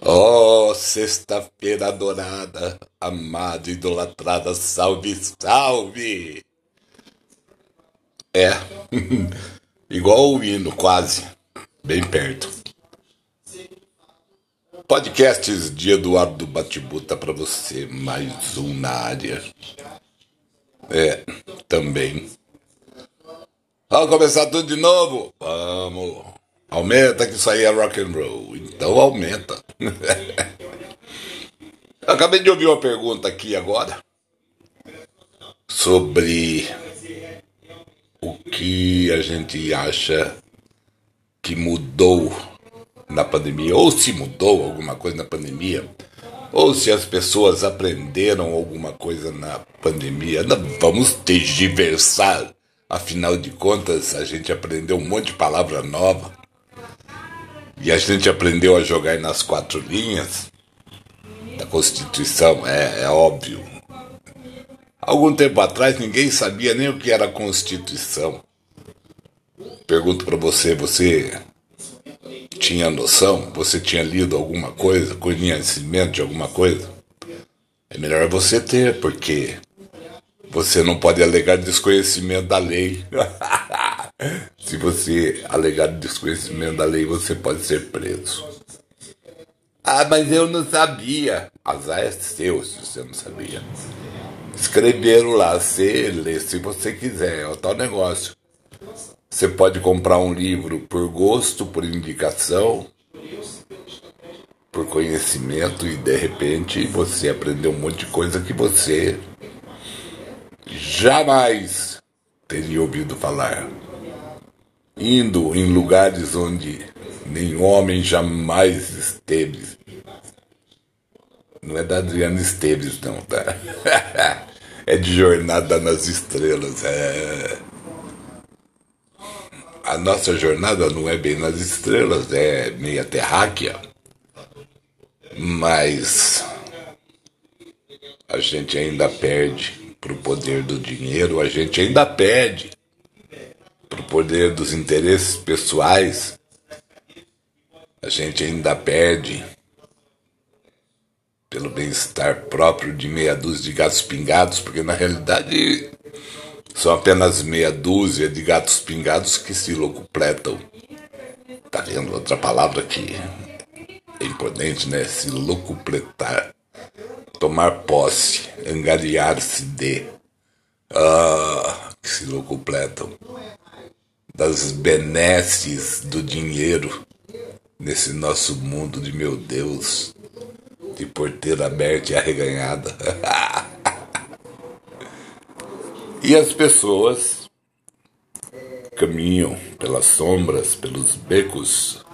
Oh, sexta-feira adorada, amada, idolatrada, salve, salve! É, igual o hino, quase, bem perto. Podcasts de Eduardo Batibuta para você, mais um na área. É, também. Vamos começar tudo de novo? Vamos. Aumenta que isso aí é rock and roll. Então aumenta. Acabei de ouvir uma pergunta aqui agora sobre o que a gente acha que mudou na pandemia, ou se mudou alguma coisa na pandemia, ou se as pessoas aprenderam alguma coisa na pandemia. Não vamos tergiversar. Afinal de contas, a gente aprendeu um monte de palavra nova. E a gente aprendeu a jogar nas quatro linhas da Constituição, é, é óbvio. Algum tempo atrás ninguém sabia nem o que era Constituição. Pergunto para você, você tinha noção? Você tinha lido alguma coisa, conhecimento de alguma coisa? É melhor você ter, porque você não pode alegar desconhecimento da lei. Se você alegar desconhecimento da lei, você pode ser preso. Ah, mas eu não sabia. Azar é seu se você não sabia. Escreveram lá, você lê se você quiser, é o tal negócio. Você pode comprar um livro por gosto, por indicação, por conhecimento e de repente você aprendeu um monte de coisa que você jamais teria ouvido falar. Indo em lugares onde nenhum homem jamais esteve. Não é da Adriana Esteves, não, tá? é de Jornada nas Estrelas. É a nossa jornada não é bem nas estrelas, é meia terráquea, mas a gente ainda perde para o poder do dinheiro, a gente ainda perde para o poder dos interesses pessoais, a gente ainda perde pelo bem-estar próprio de meia dúzia de gatos pingados, porque na realidade são apenas meia dúzia de gatos pingados que se locupletam. Tá vendo outra palavra que é importante, né? Se locupletar. Tomar posse, angariar-se de. Ah, que se locupletam. Das benesses do dinheiro nesse nosso mundo de meu Deus, de porteira aberta e arreganhada. E as pessoas caminham pelas sombras, pelos becos,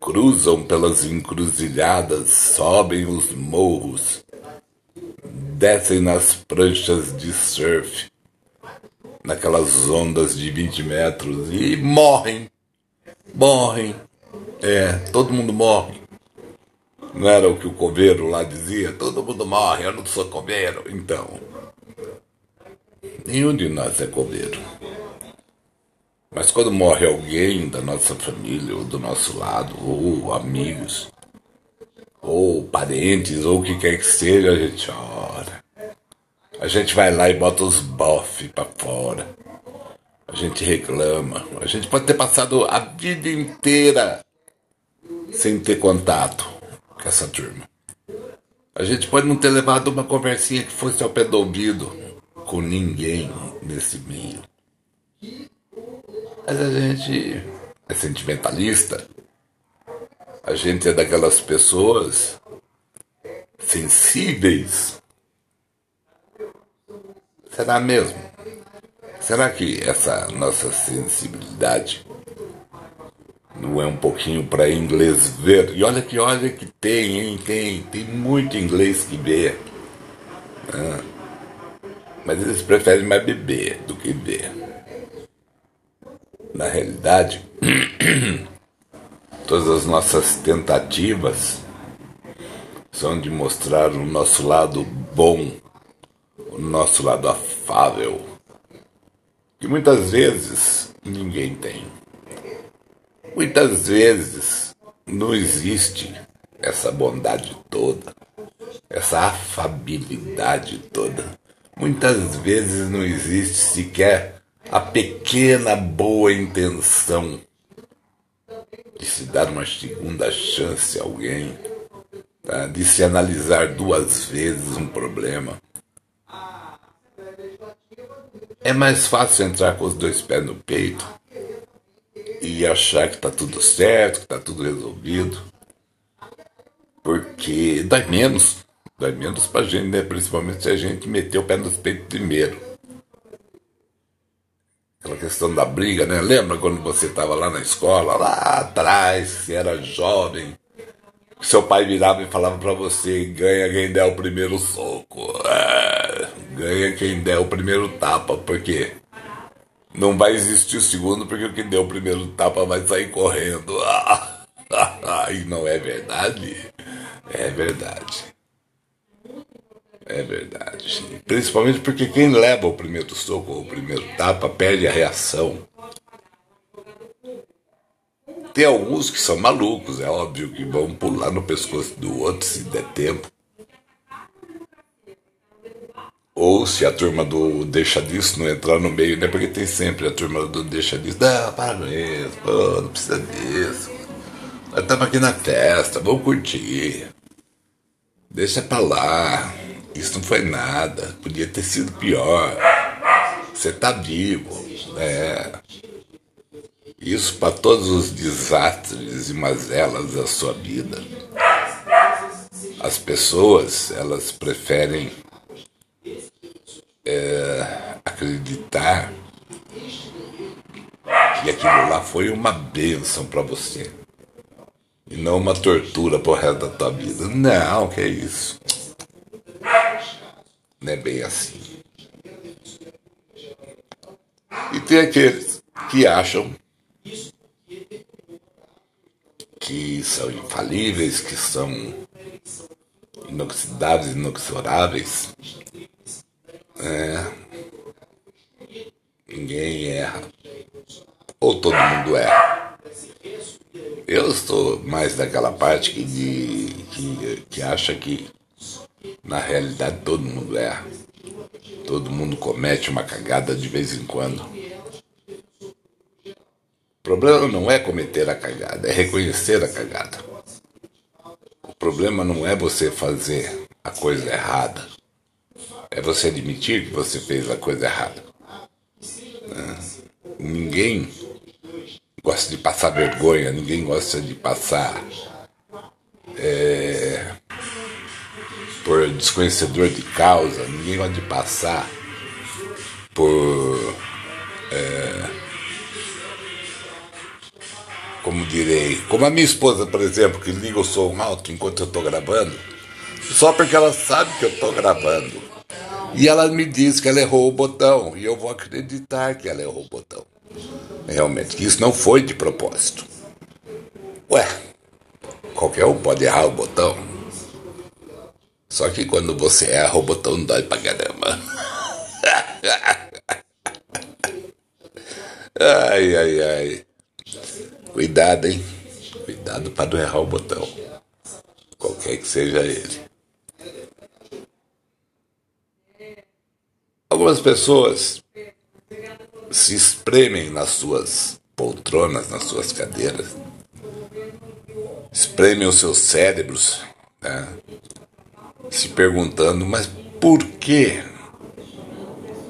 cruzam pelas encruzilhadas, sobem os morros, descem nas pranchas de surf, naquelas ondas de 20 metros e morrem. Morrem. É, todo mundo morre. Não era o que o coveiro lá dizia? Todo mundo morre, eu não sou coveiro. Então, Nenhum de nós é coveiro. Mas quando morre alguém da nossa família, ou do nosso lado, ou amigos, ou parentes, ou o que quer que seja, a gente ora. A gente vai lá e bota os bofs para fora. A gente reclama. A gente pode ter passado a vida inteira sem ter contato com essa turma. A gente pode não ter levado uma conversinha que fosse ao pé do ouvido com ninguém nesse meio. Mas a gente é sentimentalista. A gente é daquelas pessoas sensíveis. Será mesmo? Será que essa nossa sensibilidade não é um pouquinho para inglês ver? E olha que olha que tem, hein? Tem, tem muito inglês que vê. Ah mas eles preferem mais beber do que ver. Na realidade, todas as nossas tentativas são de mostrar o nosso lado bom, o nosso lado afável, que muitas vezes ninguém tem. Muitas vezes não existe essa bondade toda, essa afabilidade toda. Muitas vezes não existe sequer a pequena boa intenção de se dar uma segunda chance a alguém, tá? de se analisar duas vezes um problema. É mais fácil entrar com os dois pés no peito e achar que está tudo certo, que está tudo resolvido, porque dói menos, dói menos para gente, né? principalmente se a gente meter o pé no peito primeiro. Aquela questão da briga, né? Lembra quando você estava lá na escola, lá atrás, você era jovem, seu pai virava e falava para você: ganha quem der o primeiro soco, é, ganha quem der o primeiro tapa, porque não vai existir o segundo, porque o que deu o primeiro tapa vai sair correndo. e não é verdade? É verdade. É verdade. Principalmente porque quem leva o primeiro soco ou o primeiro tapa perde a reação. Tem alguns que são malucos, é óbvio que vão pular no pescoço do outro se der tempo. Ou se a turma do deixa disso não entrar no meio, né? Porque tem sempre a turma do deixa disso. Não, para com isso, pô, não precisa disso. Nós estamos aqui na festa, vamos curtir. Deixa pra lá. Isso não foi nada. Podia ter sido pior. Você tá vivo. É. Isso para todos os desastres e mazelas da sua vida. As pessoas, elas preferem é, acreditar que aquilo lá foi uma bênção para você e não uma tortura pro resto da tua vida. Não, que é isso. Não é bem assim. E tem aqueles que acham que são infalíveis, que são inoxidáveis, inexoráveis. É. Ninguém erra. Ou todo mundo erra. Eu estou mais daquela parte que, de, que, que acha que na realidade todo mundo erra. Todo mundo comete uma cagada de vez em quando. O problema não é cometer a cagada, é reconhecer a cagada. O problema não é você fazer a coisa errada, é você admitir que você fez a coisa errada. Né? Ninguém gosta de passar vergonha, ninguém gosta de passar é, por desconhecedor de causa, ninguém gosta de passar por. É, como direi, como a minha esposa, por exemplo, que liga o som alto enquanto eu estou gravando, só porque ela sabe que eu estou gravando. E ela me diz que ela errou o botão, e eu vou acreditar que ela errou o botão. Realmente, que isso não foi de propósito. Ué, qualquer um pode errar o botão. Só que quando você erra, o botão dói pra caramba. ai, ai, ai. Cuidado, hein? Cuidado para não errar o botão. Qualquer que seja ele. Algumas pessoas se espremem nas suas poltronas, nas suas cadeiras, espremem os seus cérebros, né? se perguntando, mas por que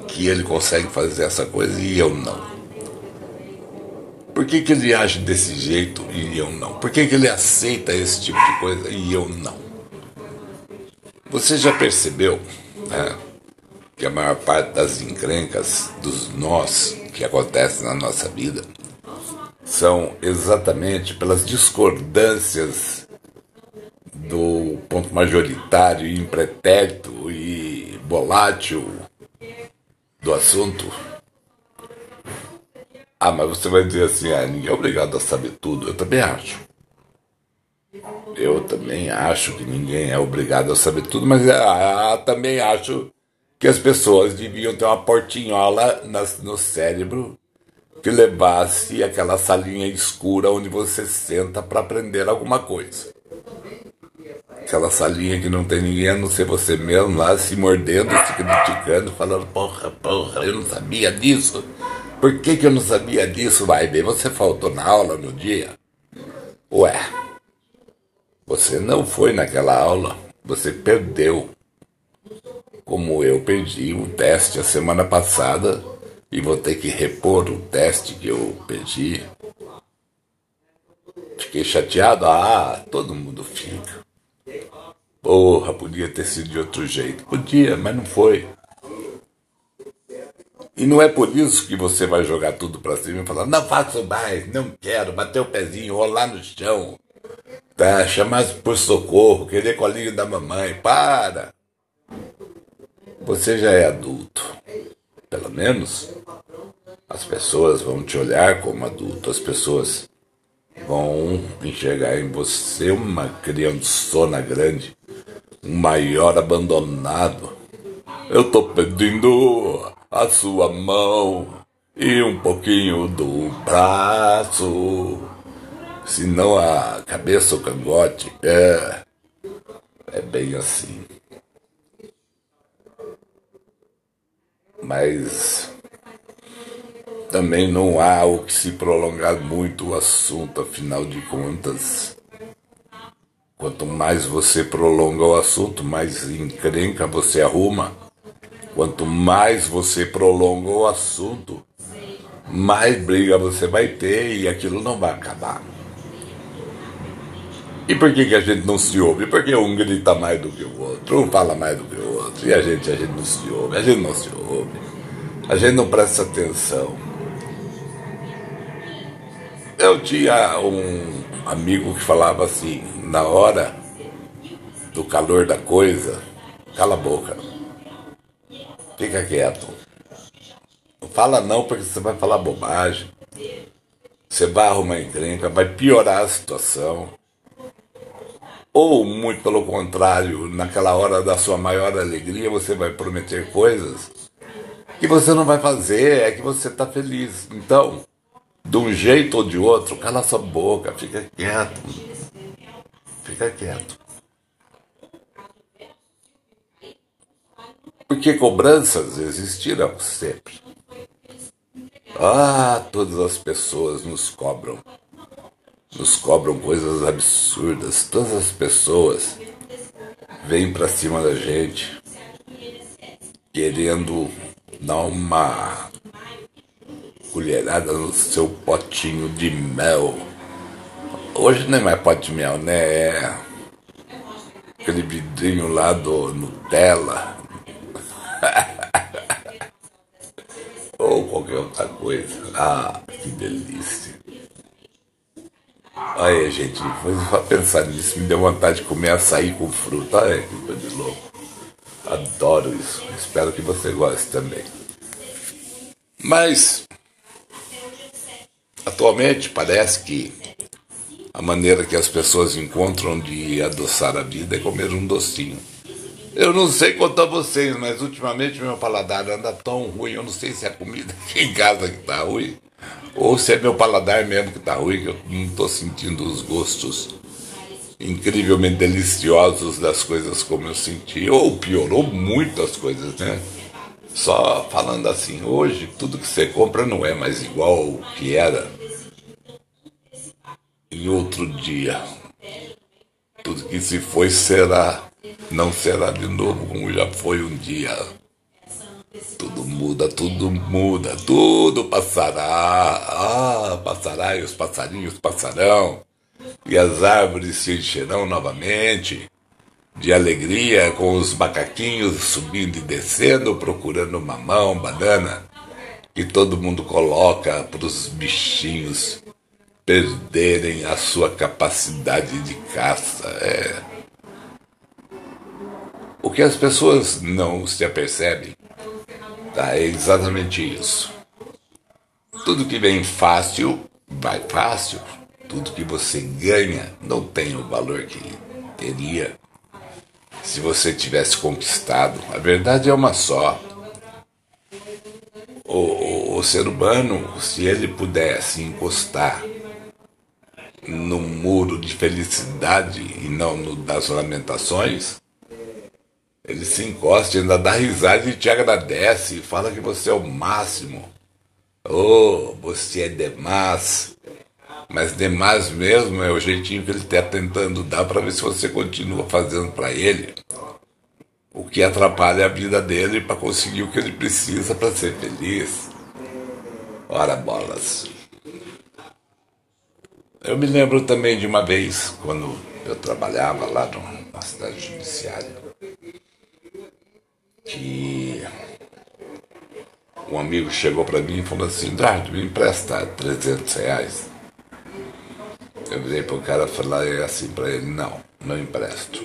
que ele consegue fazer essa coisa e eu não? Por que, que ele age desse jeito e eu não? Por que, que ele aceita esse tipo de coisa e eu não? Você já percebeu né, que a maior parte das encrencas, dos nós que acontecem na nossa vida, são exatamente pelas discordâncias do ponto majoritário impretérito e volátil do assunto? Ah, mas você vai dizer assim, ah, ninguém é obrigado a saber tudo. Eu também acho. Eu também acho que ninguém é obrigado a saber tudo, mas ah, também acho que as pessoas deviam ter uma portinhola no cérebro que levasse aquela salinha escura onde você senta para aprender alguma coisa. Aquela salinha que não tem ninguém a não ser você mesmo lá se mordendo, se criticando, falando, porra, porra, eu não sabia disso. Por que, que eu não sabia disso? Vai bem, você faltou na aula no dia? Ué, você não foi naquela aula, você perdeu. Como eu perdi o teste a semana passada e vou ter que repor o teste que eu perdi. Fiquei chateado? Ah, todo mundo fica. Porra, podia ter sido de outro jeito. Podia, mas não foi. E não é por isso que você vai jogar tudo pra cima e falar, não faço mais, não quero, bater o pezinho, rolar no chão, tá? chamar por socorro, querer colinho da mamãe. Para! Você já é adulto. Pelo menos as pessoas vão te olhar como adulto, as pessoas vão enxergar em você uma criançona grande um maior abandonado. Eu tô pedindo a sua mão e um pouquinho do braço, senão a cabeça ou cangote. É, é bem assim. Mas também não há o que se prolongar muito o assunto, afinal de contas. Quanto mais você prolonga o assunto, mais encrenca você arruma. Quanto mais você prolonga o assunto, mais briga você vai ter e aquilo não vai acabar. E por que, que a gente não se ouve? Porque um grita mais do que o outro, um fala mais do que o outro, e a gente, a gente não se ouve, a gente não se ouve, a gente não presta atenção. Eu tinha um amigo que falava assim, na hora do calor da coisa, cala a boca. Fica quieto. Não fala não porque você vai falar bobagem. Você vai arrumar encrenca, vai piorar a situação. Ou, muito pelo contrário, naquela hora da sua maior alegria, você vai prometer coisas que você não vai fazer, é que você está feliz. Então, de um jeito ou de outro, cala sua boca, fica quieto. Fica quieto. Porque cobranças existirão sempre. Ah, todas as pessoas nos cobram. Nos cobram coisas absurdas. Todas as pessoas vêm para cima da gente querendo dar uma colherada no seu potinho de mel. Hoje nem mais pote de mel, né? É aquele vidrinho lá do Nutella. Ou qualquer outra coisa. Ah, que delícia. Aí, gente, foi pensar nisso, me deu vontade de comer açaí com fruta. Ai, que coisa de louco. Adoro isso. Espero que você goste também. Mas Atualmente parece que a maneira que as pessoas encontram de adoçar a vida é comer um docinho. Eu não sei quanto a vocês, mas ultimamente meu paladar anda tão ruim, eu não sei se é a comida aqui em casa que tá ruim, ou se é meu paladar mesmo que tá ruim, que eu não estou sentindo os gostos incrivelmente deliciosos das coisas como eu senti, ou piorou muito as coisas, né? Só falando assim, hoje tudo que você compra não é mais igual ao que era em outro dia. Tudo que se foi será, não será de novo como já foi um dia. Tudo muda, tudo muda, tudo passará. Ah, passará e os passarinhos passarão. E as árvores se encherão novamente de alegria com os macaquinhos subindo e descendo, procurando mamão, banana, que todo mundo coloca para os bichinhos perderem a sua capacidade de caça. É. O que as pessoas não se apercebem tá, é exatamente isso. Tudo que vem fácil, vai fácil. Tudo que você ganha não tem o valor que teria se você tivesse conquistado. A verdade é uma só. O, o ser humano, se ele pudesse encostar no muro de felicidade e não no das lamentações, ele se encosta ainda dá risada e te agradece fala que você é o máximo. Oh, você é demais. Mas demais mesmo é o jeitinho que ele está tentando dar para ver se você continua fazendo para ele o que atrapalha a vida dele para conseguir o que ele precisa para ser feliz. Ora bolas. Eu me lembro também de uma vez, quando eu trabalhava lá no, na cidade judiciária, que um amigo chegou para mim e falou assim, Eduardo, me empresta 300 reais. Eu virei pro cara falar assim para ele, não, não empresto.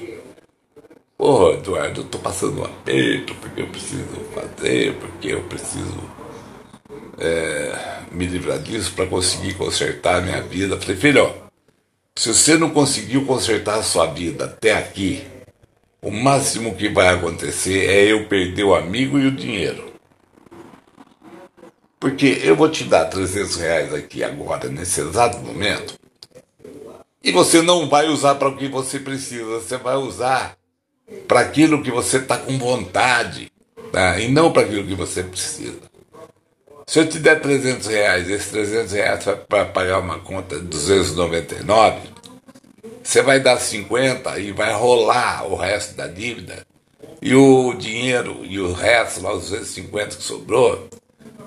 Pô, Eduardo, eu tô passando um aperto porque eu preciso fazer, porque eu preciso é, me livrar disso para conseguir consertar a minha vida. Falei, filho, se você não conseguiu consertar a sua vida até aqui, o máximo que vai acontecer é eu perder o amigo e o dinheiro. Porque eu vou te dar 300 reais aqui agora, nesse exato momento, e você não vai usar para o que você precisa, você vai usar para aquilo que você está com vontade, tá? e não para aquilo que você precisa. Se eu te der 300 reais, esses 300 reais para pagar uma conta de 299, você vai dar 50 e vai rolar o resto da dívida. E o dinheiro e o resto, lá os 250 que sobrou,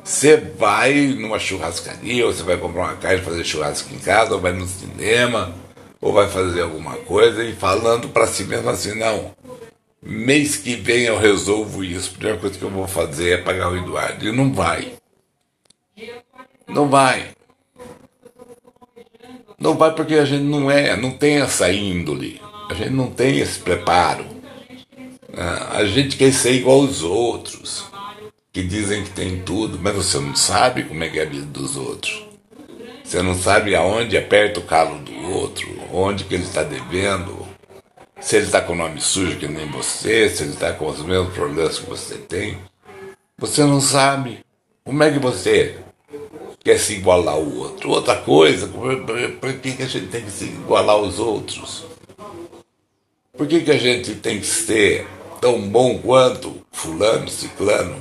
você vai numa churrascaria, ou você vai comprar uma carne fazer churrasco em casa, ou vai no cinema, ou vai fazer alguma coisa e falando para si mesmo assim, não, mês que vem eu resolvo isso, a primeira coisa que eu vou fazer é pagar o Eduardo. E não vai. Não vai. Não vai porque a gente não é, não tem essa índole. A gente não tem esse preparo. Ah, a gente quer ser igual aos outros, que dizem que tem tudo, mas você não sabe como é que é a vida dos outros. Você não sabe aonde aperta o calo do outro, onde que ele está devendo, se ele está com o nome sujo que nem você, se ele está com os mesmos problemas que você tem. Você não sabe. Como é que você quer se igualar ao outro. Outra coisa, por que, que a gente tem que se igualar aos outros? Por que, que a gente tem que ser tão bom quanto fulano, ciclano?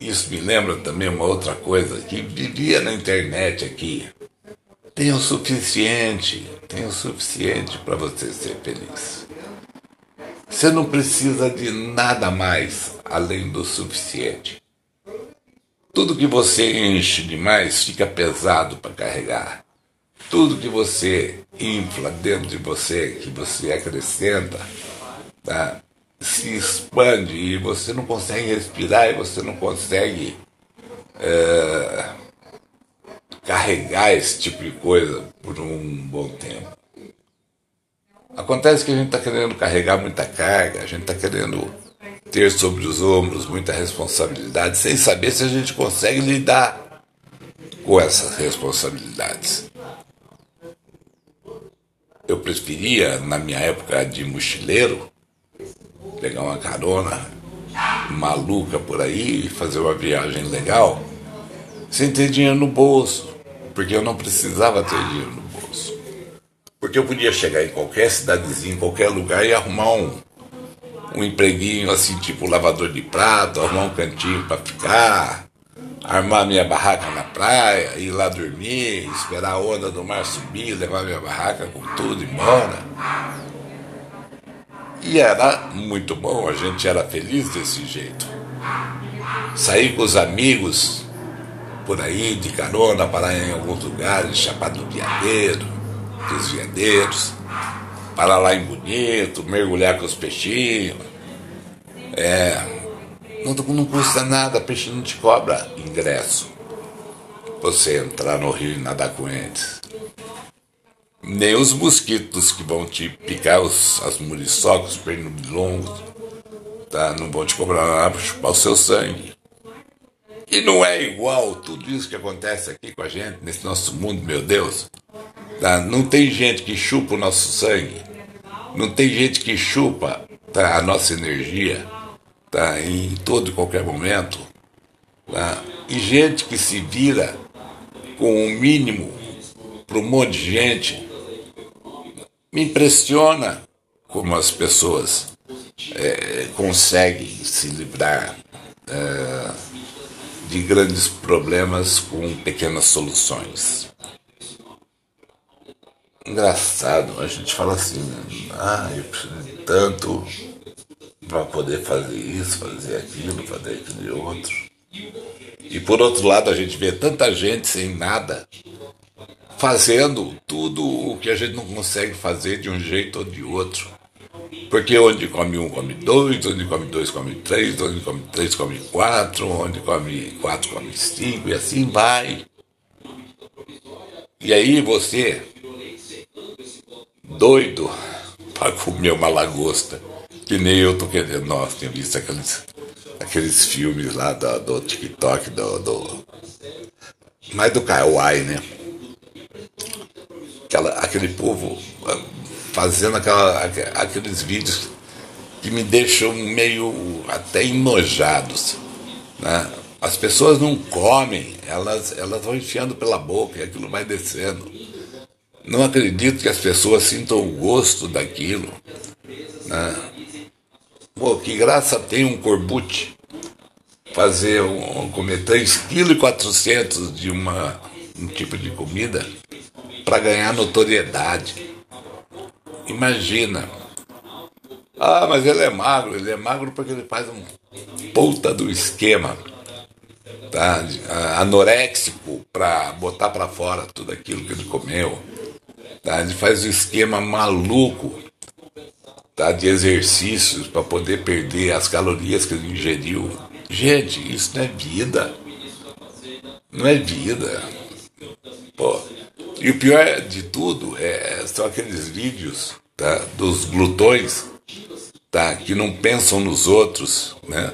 Isso me lembra também uma outra coisa que vivia na internet aqui. Tem o suficiente, tem o suficiente para você ser feliz. Você não precisa de nada mais além do suficiente. Tudo que você enche demais fica pesado para carregar. Tudo que você infla dentro de você, que você acrescenta, tá? se expande e você não consegue respirar e você não consegue é, carregar esse tipo de coisa por um bom tempo. Acontece que a gente está querendo carregar muita carga, a gente está querendo ter sobre os ombros muita responsabilidade, sem saber se a gente consegue lidar com essas responsabilidades. Eu preferia, na minha época de mochileiro, pegar uma carona maluca por aí e fazer uma viagem legal sem ter dinheiro no bolso, porque eu não precisava ter dinheiro no bolso. Porque eu podia chegar em qualquer cidadezinha, em qualquer lugar e arrumar um um empreguinho assim, tipo lavador de prato, arrumar um cantinho para ficar, armar minha barraca na praia, ir lá dormir, esperar a onda do mar subir, levar minha barraca com tudo embora. E era muito bom, a gente era feliz desse jeito. Sair com os amigos por aí, de carona, parar em alguns lugares, Chapada do Viadeiro, dos Viadeiros parar lá em Bonito, mergulhar com os peixinhos. É, não, não custa nada, peixe não te cobra ingresso. Você entrar no rio e nadar com eles. Nem os mosquitos que vão te picar, os, as muriçocas, os pernilongos, tá? não vão te cobrar nada para chupar o seu sangue. E não é igual tudo isso que acontece aqui com a gente, nesse nosso mundo, meu Deus. Tá? Não tem gente que chupa o nosso sangue. Não tem gente que chupa tá, a nossa energia tá, em todo e qualquer momento. Tá? e gente que se vira com o mínimo para um monte de gente. Me impressiona como as pessoas é, conseguem se livrar é, de grandes problemas com pequenas soluções. Engraçado, a gente fala assim, ah, eu preciso de tanto para poder fazer isso, fazer aquilo, fazer aquilo outro. E por outro lado, a gente vê tanta gente sem nada, fazendo tudo o que a gente não consegue fazer de um jeito ou de outro. Porque onde come um, come dois, onde come dois, come três, onde come três, come quatro, onde come quatro, come cinco, e assim vai. E aí você, doido para comer uma lagosta, que nem eu tô querendo. Nossa, tinha visto aqueles, aqueles filmes lá do, do TikTok, do, do. Mais do Kawaii, né? Aquela, aquele povo ah, fazendo aquela, aqueles vídeos que me deixam meio até enojados. Né? As pessoas não comem, elas, elas vão enfiando pela boca e aquilo vai descendo. Não acredito que as pessoas sintam o gosto daquilo. Né? Pô, que graça tem um corbute fazer um, comer 3,4 kg de uma, um tipo de comida para ganhar notoriedade. Imagina. Ah, mas ele é magro, ele é magro porque ele faz um puta do esquema tá? anoréxico para botar para fora tudo aquilo que ele comeu. Tá? Ele faz um esquema maluco tá, de exercícios para poder perder as calorias que ele ingeriu. Gente, isso não é vida. Não é vida. Pô. E o pior de tudo é, são aqueles vídeos tá, dos glutões tá, que não pensam nos outros. Né?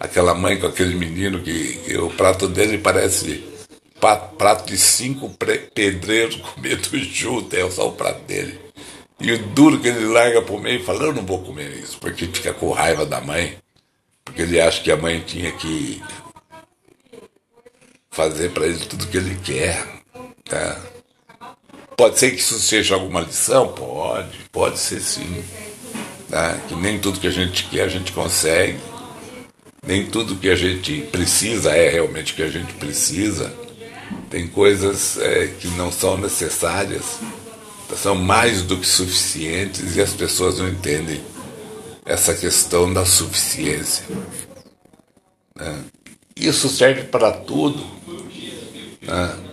Aquela mãe com aquele menino que, que o prato dele parece prato de cinco pedreiros comendo junto, é só o prato dele. E o duro que ele larga pro meio e fala, eu não vou comer isso, porque fica com raiva da mãe, porque ele acha que a mãe tinha que fazer para ele tudo que ele quer. Tá? Pode ser que isso seja alguma lição? Pode, pode ser sim. Tá? Que nem tudo que a gente quer a gente consegue. Nem tudo que a gente precisa é realmente o que a gente precisa. Tem coisas é, que não são necessárias são mais do que suficientes e as pessoas não entendem essa questão da suficiência. Né? Isso serve para tudo. Né?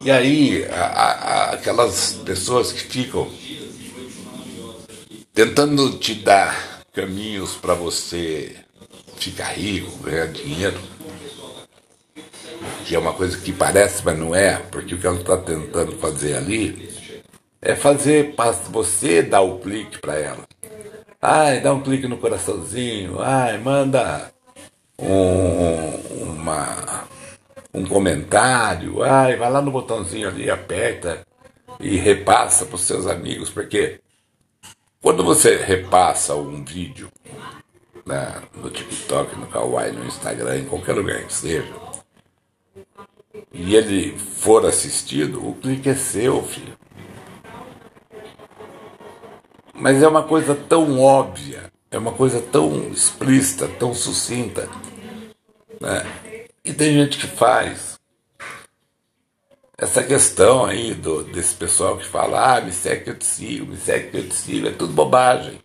E aí, a, a, aquelas pessoas que ficam tentando te dar caminhos para você ficar rico, ganhar dinheiro, que é uma coisa que parece, mas não é, porque o que ela está tentando fazer ali é fazer você dar o clique para ela. Ai, dá um clique no coraçãozinho, ai, manda um, uma, um comentário, ai, vai lá no botãozinho ali, aperta e repassa para os seus amigos, porque quando você repassa um vídeo né, no TikTok, no Kawaii, no Instagram, em qualquer lugar que seja, e ele for assistido, o clique é seu, filho. Mas é uma coisa tão óbvia, é uma coisa tão explícita, tão sucinta. Né? E tem gente que faz. Essa questão aí do, desse pessoal que fala, ah, me segue que eu te sigo, me segue que eu te sigo, é tudo bobagem.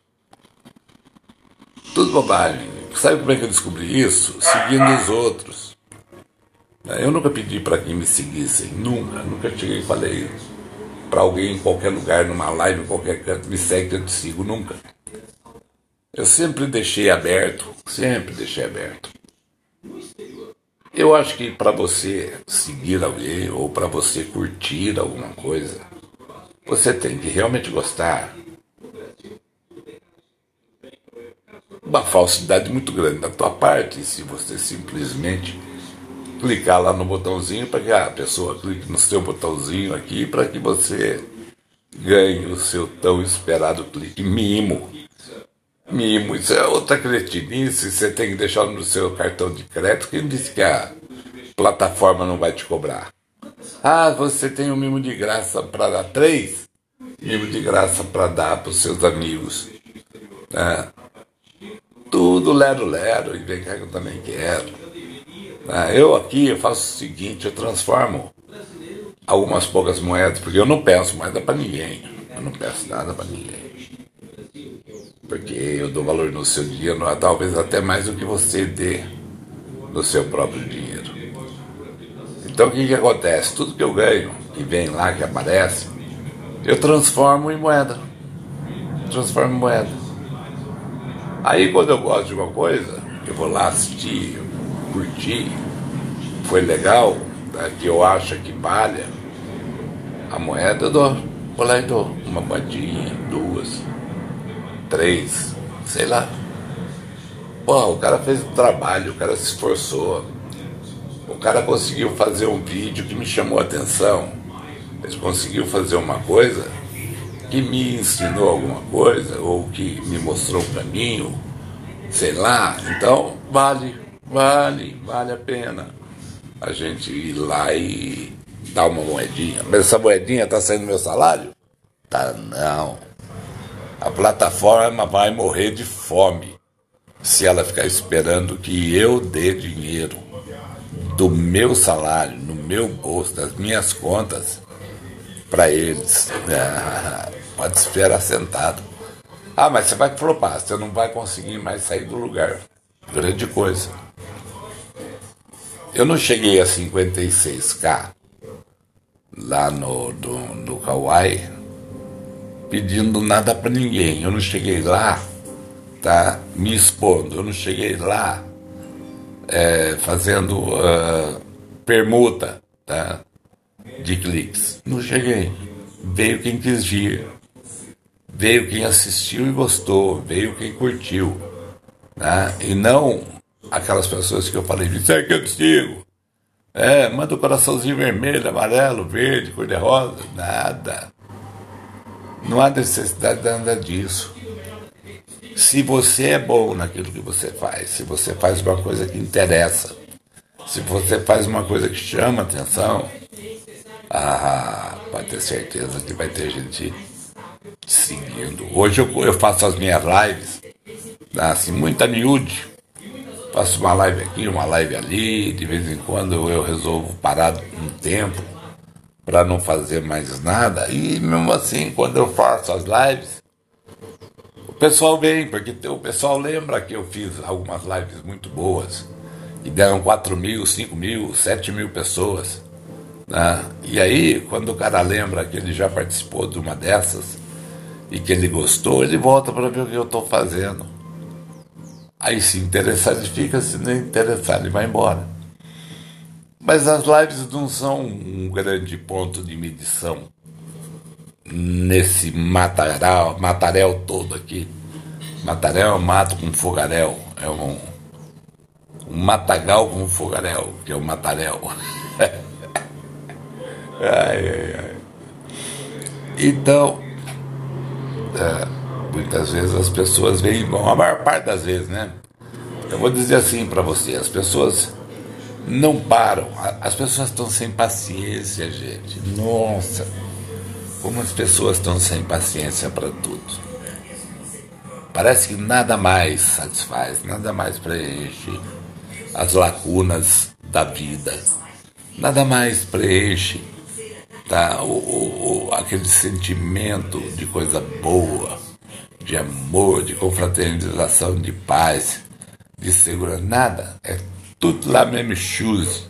Tudo bobagem. Sabe como é que eu descobri isso? Seguindo os outros. Eu nunca pedi para que me seguissem, nunca, nunca cheguei e falei para alguém em qualquer lugar, numa live, em qualquer canto, me segue que eu te sigo, nunca. Eu sempre deixei aberto, sempre deixei aberto. Eu acho que para você seguir alguém ou para você curtir alguma coisa, você tem que realmente gostar. Uma falsidade muito grande da tua parte se você simplesmente clicar lá no botãozinho para que a pessoa clique no seu botãozinho aqui para que você ganhe o seu tão esperado clique mimo. mimo, isso é outra cretinice, você tem que deixar no seu cartão de crédito. Quem disse que a plataforma não vai te cobrar? Ah, você tem um mimo de graça para dar três? Mimo de graça para dar para os seus amigos. É. Tudo lero-lero, e vem cá que eu também quero. É. Eu aqui eu faço o seguinte, eu transformo algumas poucas moedas, porque eu não peço moeda para ninguém. Eu não peço nada para ninguém porque eu dou valor no seu dinheiro, talvez até mais do que você dê no seu próprio dinheiro. Então o que, que acontece? Tudo que eu ganho, que vem lá, que aparece, eu transformo em moeda. Transformo em moeda. Aí quando eu gosto de uma coisa, eu vou lá assistir, curtir, foi legal, né, que eu acho que vale a moeda, eu dou. Vou lá e dou uma moedinha, duas três, sei lá. Pô, o cara fez um trabalho, o cara se esforçou. O cara conseguiu fazer um vídeo que me chamou a atenção. Ele conseguiu fazer uma coisa que me ensinou alguma coisa, ou que me mostrou um caminho, sei lá. Então, vale, vale, vale a pena a gente ir lá e dar uma moedinha. Mas essa moedinha tá saindo do meu salário? Tá não. A plataforma vai morrer de fome se ela ficar esperando que eu dê dinheiro do meu salário, no meu bolso, das minhas contas, para eles. Pode esperar sentado. Ah, mas você vai flopar, você não vai conseguir mais sair do lugar. Grande coisa. Eu não cheguei a 56k lá no, no, no Kauai pedindo nada para ninguém. Eu não cheguei lá, tá? Me expondo. Eu não cheguei lá é, fazendo uh, permuta, tá? De cliques. Não cheguei. Veio quem quis vir. Veio quem assistiu e gostou. Veio quem curtiu. Tá? E não aquelas pessoas que eu falei, isso é que eu te sigo. É, manda o coraçãozinho vermelho, amarelo, verde, cor-de-rosa. Nada. Não há necessidade de nada disso. Se você é bom naquilo que você faz, se você faz uma coisa que interessa, se você faz uma coisa que chama atenção, ah, pode ter certeza que vai ter gente seguindo. Hoje eu, eu faço as minhas lives, assim, muita miúde. Faço uma live aqui, uma live ali, de vez em quando eu resolvo parar um tempo para não fazer mais nada. E mesmo assim, quando eu faço as lives, o pessoal vem, porque o pessoal lembra que eu fiz algumas lives muito boas e deram 4 mil, 5 mil, 7 mil pessoas. Né? E aí, quando o cara lembra que ele já participou de uma dessas e que ele gostou, ele volta para ver o que eu estou fazendo. Aí se interessar, ele fica, se não interessar, ele vai embora. Mas as lives não são um grande ponto de medição nesse mataral, matarel todo aqui. Matarel é um mato com fogaréu, é um, um matagal com fogaréu, que é o matarel. ai, ai, ai. Então, é, muitas vezes as pessoas veem, bom, a maior parte das vezes, né? Eu vou dizer assim para você, as pessoas não param. As pessoas estão sem paciência, gente. Nossa, como as pessoas estão sem paciência para tudo. Parece que nada mais satisfaz, nada mais preenche as lacunas da vida, nada mais preenche tá, o, o, aquele sentimento de coisa boa, de amor, de confraternização, de paz, de segurança. Nada. É tudo lá mesmo shoes.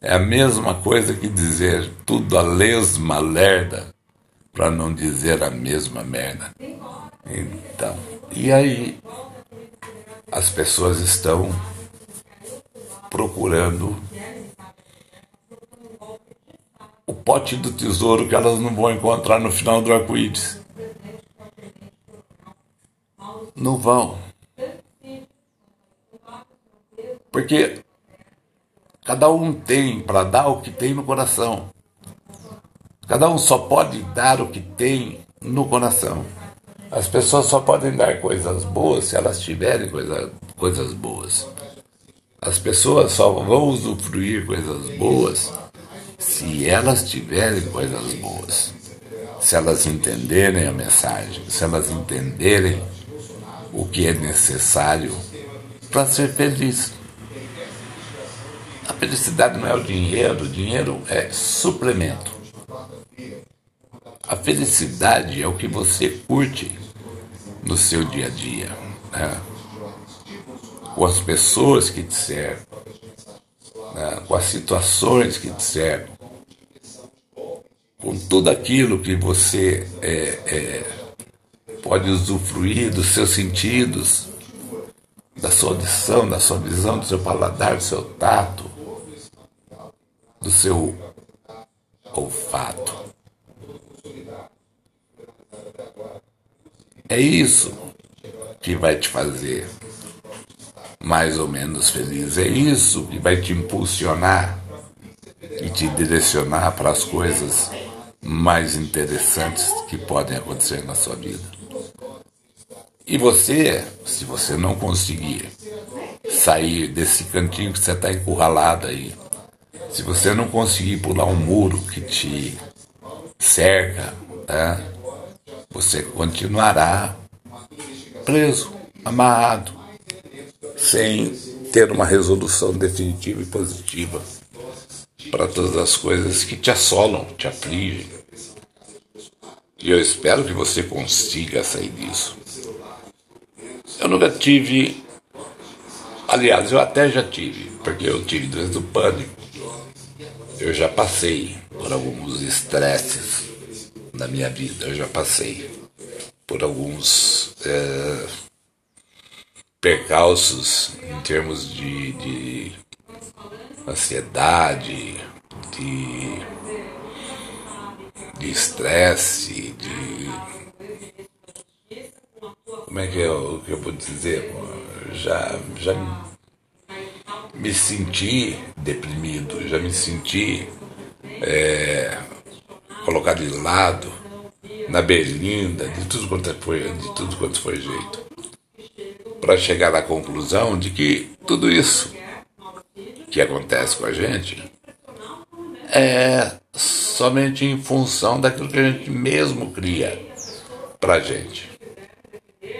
É a mesma coisa que dizer tudo a lesma lerda, para não dizer a mesma merda. Então, e aí as pessoas estão procurando o pote do tesouro que elas não vão encontrar no final do arco-íris. Não vão. Porque cada um tem para dar o que tem no coração. Cada um só pode dar o que tem no coração. As pessoas só podem dar coisas boas se elas tiverem coisa, coisas boas. As pessoas só vão usufruir coisas boas se elas tiverem coisas boas. Se elas entenderem a mensagem, se elas entenderem o que é necessário para ser feliz. A felicidade não é o dinheiro, o dinheiro é suplemento. A felicidade é o que você curte no seu dia a dia, né? com as pessoas que te cercam, né? com as situações que te com tudo aquilo que você é, é, pode usufruir dos seus sentidos, da sua audição, da sua visão, do seu paladar, do seu tato, do seu olfato. É isso que vai te fazer mais ou menos feliz. É isso que vai te impulsionar e te direcionar para as coisas mais interessantes que podem acontecer na sua vida. E você, se você não conseguir sair desse cantinho que você está encurralado aí, se você não conseguir pular um muro que te cerca, né, você continuará preso, amarrado, sem ter uma resolução definitiva e positiva para todas as coisas que te assolam, te afligem. E eu espero que você consiga sair disso. Eu nunca tive. Aliás, eu até já tive, porque eu tive doença do pânico. Eu já passei por alguns estresses na minha vida, eu já passei por alguns é, percalços em termos de, de ansiedade, de de estresse, de como é que eu, que eu vou dizer? Já, já me senti deprimido, já me senti é, colocado de lado, na berlinda, de tudo quanto foi, de tudo quanto foi jeito. Para chegar à conclusão de que tudo isso que acontece com a gente é somente em função daquilo que a gente mesmo cria pra gente.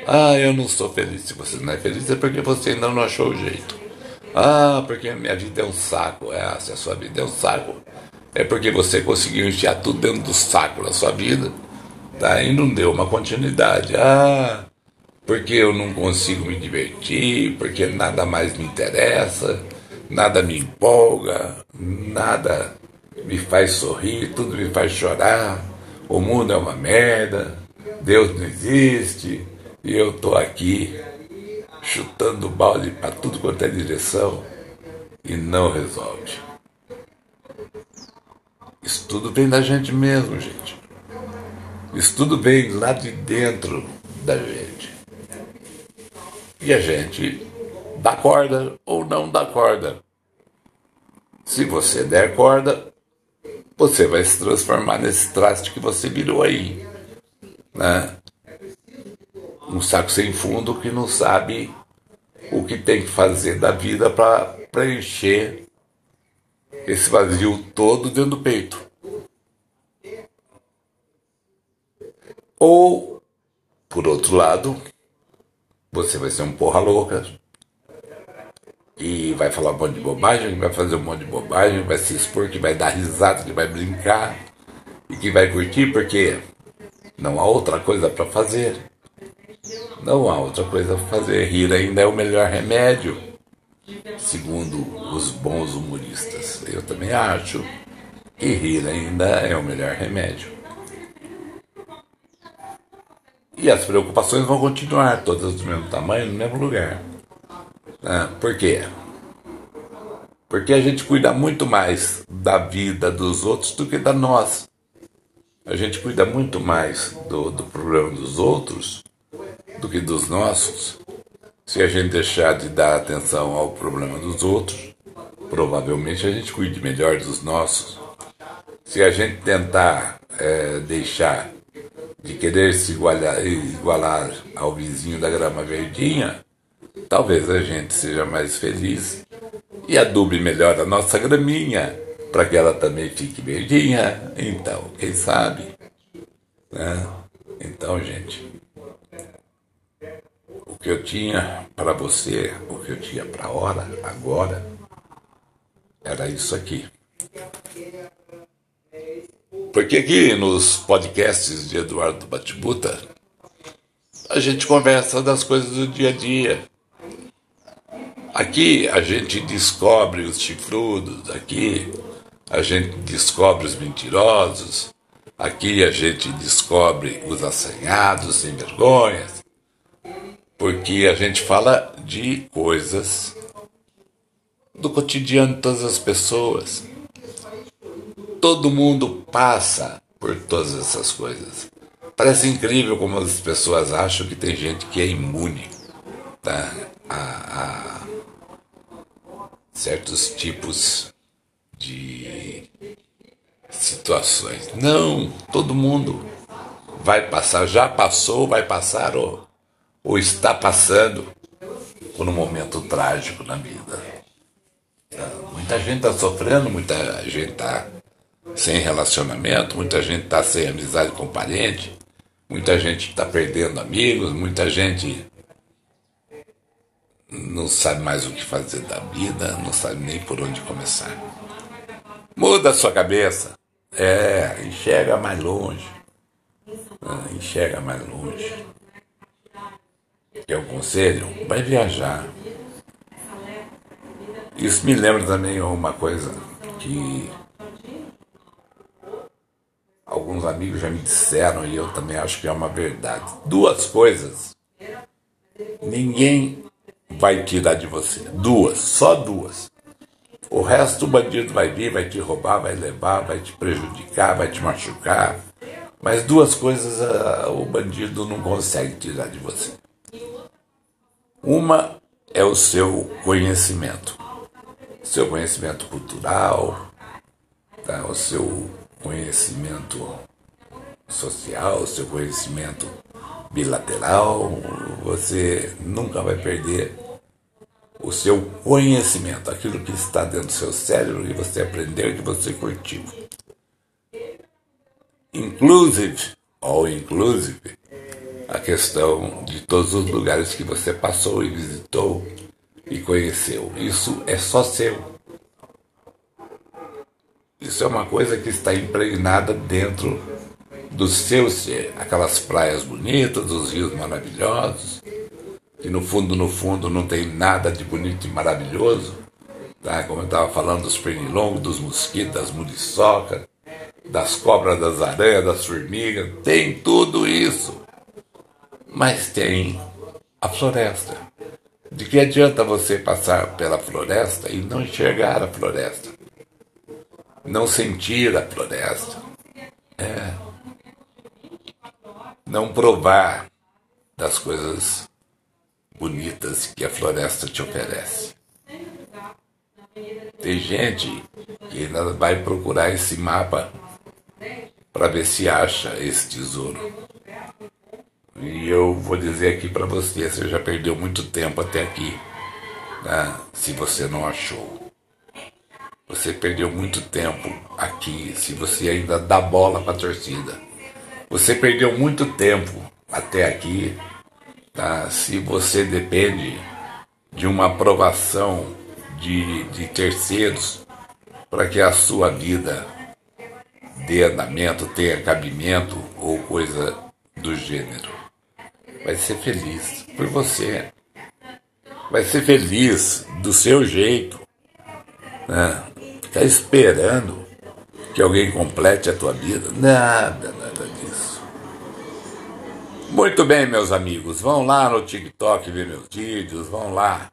Ah, eu não sou feliz. Se você não é feliz é porque você ainda não achou o jeito. Ah, porque a minha vida é um saco. É, se a sua vida é um saco, é porque você conseguiu enfiar tudo dentro do saco da sua vida, tá? E não deu uma continuidade. Ah, porque eu não consigo me divertir, porque nada mais me interessa, nada me empolga, nada me faz sorrir, tudo me faz chorar, o mundo é uma merda, Deus não existe. E eu estou aqui chutando balde para tudo quanto é direção e não resolve. Isso tudo vem da gente mesmo, gente. Isso tudo vem lá de dentro da gente. E a gente dá corda ou não dá corda. Se você der corda, você vai se transformar nesse traste que você virou aí. Né? um saco sem fundo que não sabe o que tem que fazer da vida para preencher esse vazio todo dentro do peito. Ou, por outro lado, você vai ser um porra louca e vai falar um monte de bobagem, vai fazer um monte de bobagem, vai se expor, que vai dar risada, que vai brincar e que vai curtir porque não há outra coisa para fazer. Não há outra coisa a fazer. Rir ainda é o melhor remédio, segundo os bons humoristas. Eu também acho que rir ainda é o melhor remédio. E as preocupações vão continuar, todas do mesmo tamanho, no mesmo lugar. Ah, por quê? Porque a gente cuida muito mais da vida dos outros do que da nossa. A gente cuida muito mais do, do problema dos outros do que dos nossos, se a gente deixar de dar atenção ao problema dos outros, provavelmente a gente cuide melhor dos nossos. Se a gente tentar é, deixar de querer se igualar, igualar ao vizinho da grama verdinha, talvez a gente seja mais feliz e adubre melhor a nossa graminha para que ela também fique verdinha. Então, quem sabe? Né? Então, gente, o que eu tinha para você, o que eu tinha para hora, agora, era isso aqui. Porque aqui nos podcasts de Eduardo Batibuta, a gente conversa das coisas do dia a dia. Aqui a gente descobre os chifrudos, aqui a gente descobre os mentirosos, aqui a gente descobre os assanhados, sem vergonhas, porque a gente fala de coisas do cotidiano de todas as pessoas. Todo mundo passa por todas essas coisas. Parece incrível como as pessoas acham que tem gente que é imune tá? a, a certos tipos de situações. Não, todo mundo vai passar, já passou, vai passar ou, ou está passando por um momento trágico na vida. Muita gente está sofrendo, muita gente está sem relacionamento, muita gente está sem amizade com parente, muita gente está perdendo amigos, muita gente não sabe mais o que fazer da vida, não sabe nem por onde começar. Muda a sua cabeça. É, enxerga mais longe. Ah, enxerga mais longe. Quer um conselho? Vai viajar. Isso me lembra também uma coisa que alguns amigos já me disseram e eu também acho que é uma verdade. Duas coisas ninguém vai tirar de você. Duas, só duas. O resto o bandido vai vir, vai te roubar, vai levar, vai te prejudicar, vai te machucar. Mas duas coisas uh, o bandido não consegue tirar de você. Uma é o seu conhecimento. Seu conhecimento cultural, tá? o seu conhecimento social, seu conhecimento bilateral, você nunca vai perder o seu conhecimento, aquilo que está dentro do seu cérebro, que você aprendeu, que você curtiu. Inclusive, ou inclusive, a questão de todos os lugares que você passou e visitou e conheceu. Isso é só seu. Isso é uma coisa que está impregnada dentro do seu ser. Aquelas praias bonitas, os rios maravilhosos, que no fundo, no fundo, não tem nada de bonito e maravilhoso. Tá? Como eu estava falando dos pernilongos, dos mosquitos, das muriçocas, das cobras, das aranhas, das formigas, tem tudo isso. Mas tem a floresta. De que adianta você passar pela floresta e não enxergar a floresta? Não sentir a floresta, é, não provar das coisas bonitas que a floresta te oferece. Tem gente que ainda vai procurar esse mapa para ver se acha esse tesouro. E eu vou dizer aqui para você, você já perdeu muito tempo até aqui, né, se você não achou. Você perdeu muito tempo aqui se você ainda dá bola para a torcida. Você perdeu muito tempo até aqui tá? se você depende de uma aprovação de, de terceiros para que a sua vida dê andamento, tenha cabimento ou coisa do gênero. Vai ser feliz por você. Vai ser feliz do seu jeito. Né? Ficar esperando que alguém complete a tua vida. Nada, nada disso. Muito bem, meus amigos. Vão lá no TikTok ver meus vídeos, vão lá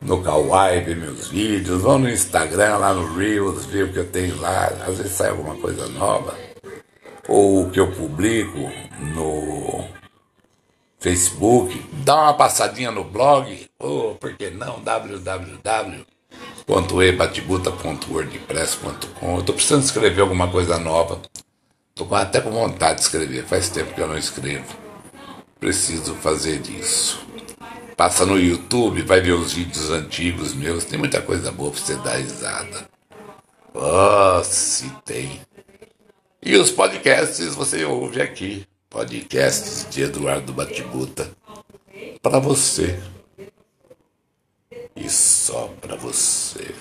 no Kawaii ver meus vídeos, vão no Instagram, lá no Reels, ver o que eu tenho lá. Às vezes sai alguma coisa nova. Ou o que eu publico no Facebook. Dá uma passadinha no blog, ou por que não, www www.ebatibuta.wordpress.com. Eu estou precisando escrever alguma coisa nova Tô até com vontade de escrever, faz tempo que eu não escrevo. Preciso fazer isso. Passa no YouTube, vai ver os vídeos antigos meus, tem muita coisa boa pra você dar risada. Oh, se tem. E os podcasts você ouve aqui. Podcasts de Eduardo Batibuta. Para você. E só para você.